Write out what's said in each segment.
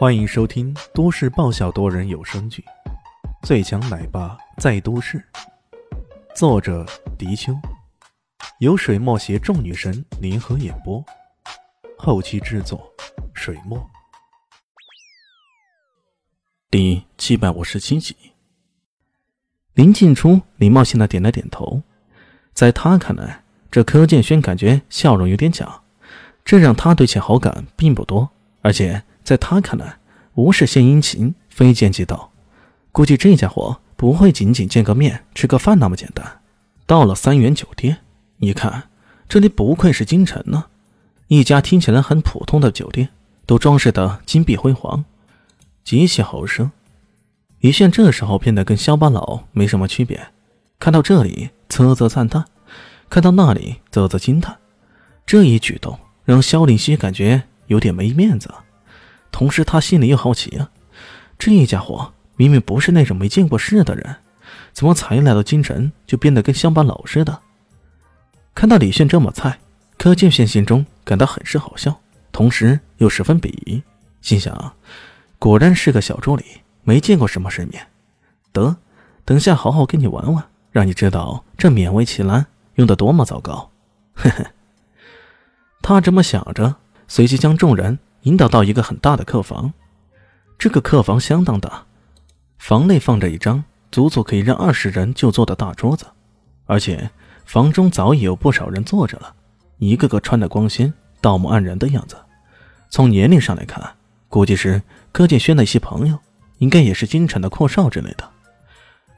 欢迎收听都市爆笑多人有声剧《最强奶爸在都市》，作者：迪秋，由水墨携众女神联合演播，后期制作：水墨。第七百五十七集，林静初礼貌性的点了点头，在他看来，这柯建轩感觉笑容有点假，这让他对其好感并不多，而且。在他看来，无事献殷勤，非奸即盗。估计这家伙不会仅仅见个面、吃个饭那么简单。到了三元酒店，一看，这里不愧是京城呢，一家听起来很普通的酒店，都装饰的金碧辉煌，极其豪奢。李炫这时候变得跟乡巴佬没什么区别，看到这里啧啧赞叹，看到那里啧啧惊叹。这一举动让萧凌熙感觉有点没面子。同时，他心里又好奇啊，这家伙明明不是那种没见过世的人，怎么才来到京城就变得跟乡巴佬似的？看到李炫这么菜，柯建轩心中感到很是好笑，同时又十分鄙夷，心想：果然是个小助理，没见过什么世面。得，等下好好跟你玩玩，让你知道这勉为其难用的多么糟糕。呵呵，他这么想着，随即将众人。引导到一个很大的客房，这个客房相当大，房内放着一张足足可以让二十人就坐的大桌子，而且房中早已有不少人坐着了，一个个穿得光鲜、道貌岸然的样子。从年龄上来看，估计是柯建轩的一些朋友，应该也是京城的阔少之类的。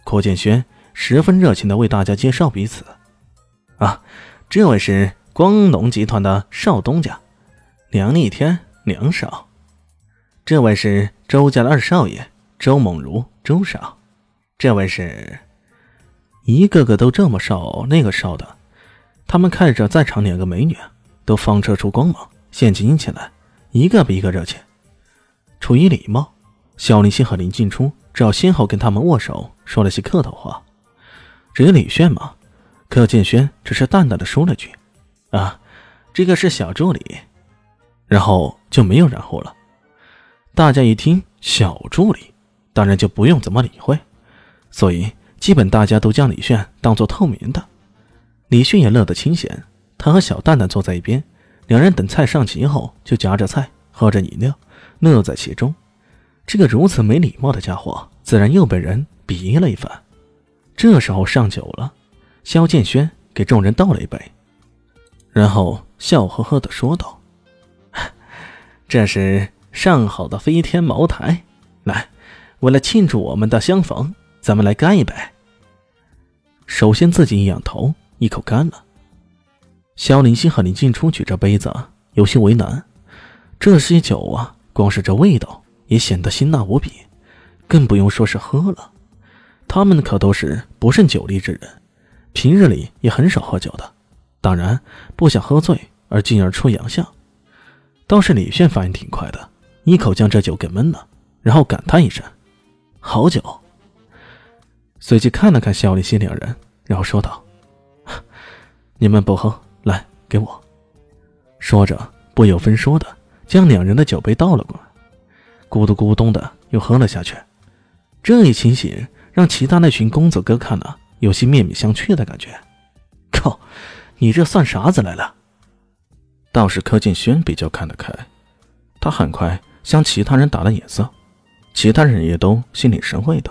柯建轩十分热情地为大家介绍彼此：“啊，这位是光农集团的少东家，梁立天。”梁少，这位是周家的二少爷周猛如，周少，这位是，一个个都这么少那个少的，他们看着在场两个美女，都放射出光芒，显亲起来，一个比一个热情。出于礼貌，肖林星和林静初只好先后跟他们握手，说了些客套话。至于李炫嘛，柯建轩只是淡淡的说了句：“啊，这个是小助理。”然后就没有然后了。大家一听小助理，当然就不用怎么理会，所以基本大家都将李炫当做透明的。李炫也乐得清闲，他和小蛋蛋坐在一边，两人等菜上齐后，就夹着菜，喝着饮料，乐在其中。这个如此没礼貌的家伙，自然又被人鄙夷了一番。这时候上酒了，萧剑轩给众人倒了一杯，然后笑呵呵地说道。这是上好的飞天茅台，来，为了庆祝我们的相逢，咱们来干一杯。首先自己一仰头，一口干了。萧林心和林静初举着杯子，有些为难。这些酒啊，光是这味道也显得辛辣无比，更不用说是喝了。他们可都是不胜酒力之人，平日里也很少喝酒的，当然不想喝醉而进而出洋相。倒是李炫反应挺快的，一口将这酒给闷了，然后感叹一声：“好酒。”随即看了看肖立新两人，然后说道：“你们不喝，来给我。”说着不由分说的将两人的酒杯倒了过来，咕嘟咕咚的又喝了下去。这一情形让其他那群公子哥看了有些面面相觑的感觉。靠，你这算啥子来了？倒是柯建轩比较看得开，他很快向其他人打了眼色，其他人也都心领神会的。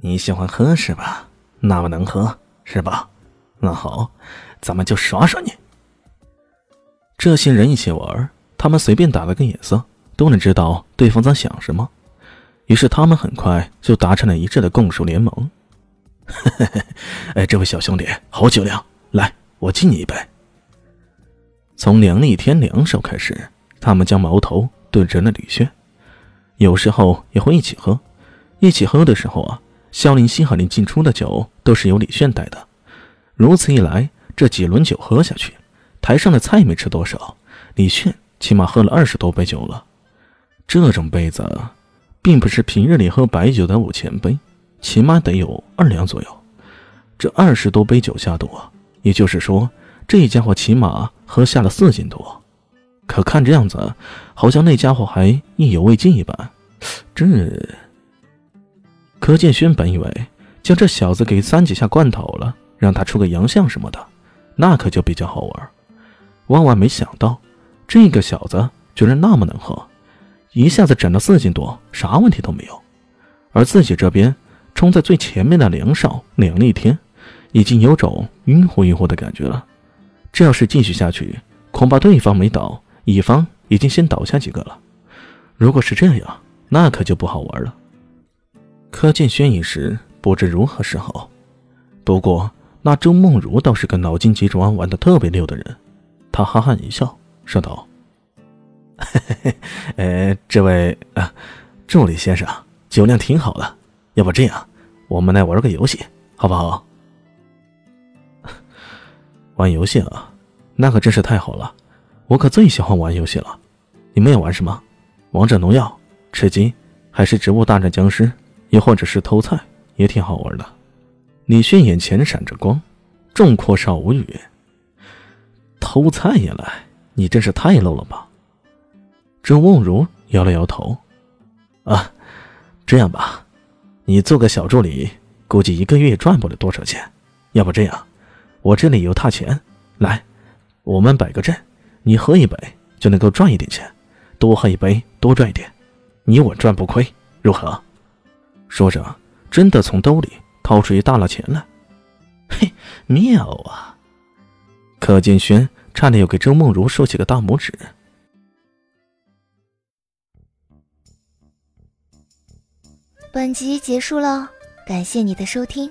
你喜欢喝是吧？那么能喝是吧？那好，咱们就耍耍你。这些人一起玩，他们随便打了个眼色，都能知道对方在想什么，于是他们很快就达成了一致的共属联盟。哎，这位小兄弟，好酒量，来，我敬你一杯。从梁立天两手开始，他们将矛头对准了李炫，有时候也会一起喝。一起喝的时候啊，萧林希和林静初的酒都是由李炫带的。如此一来，这几轮酒喝下去，台上的菜没吃多少，李炫起码喝了二十多杯酒了。这种杯子，并不是平日里喝白酒的五千杯，起码得有二两左右。这二十多杯酒下肚啊，也就是说。这家伙起码喝下了四斤多，可看这样子，好像那家伙还意犹未尽一般。这，柯建轩本以为将这小子给三几下罐头了，让他出个洋相什么的，那可就比较好玩。万万没想到，这个小子居然那么能喝，一下子整了四斤多，啥问题都没有。而自己这边冲在最前面的梁少梁立天，已经有种晕乎晕乎的感觉了。这要是继续下去，恐怕对方没倒，乙方已经先倒下几个了。如果是这样，那可就不好玩了。柯建轩一时不知如何是好。不过那周梦如倒是个脑筋急转弯玩的特别溜的人，他哈哈一笑，说道：“嘿嘿嘿，呃，这位啊，助理先生。”酒量挺好的，要不这样，我们来玩个游戏，好不好？玩游戏啊，那可真是太好了，我可最喜欢玩游戏了。你们要玩什么？王者荣耀、吃鸡，还是植物大战僵尸，又或者是偷菜，也挺好玩的。李迅眼前闪着光，众阔少无语。偷菜也来，你真是太 low 了吧？周梦如摇了摇头，啊。这样吧，你做个小助理，估计一个月赚不了多少钱。要不这样，我这里有大钱，来，我们摆个阵，你喝一杯就能够赚一点钱，多喝一杯多赚一点，你我赚不亏，如何？说着，真的从兜里掏出一大摞钱来。嘿，妙啊！柯建轩差点又给周梦茹竖起个大拇指。本集结束了，感谢你的收听，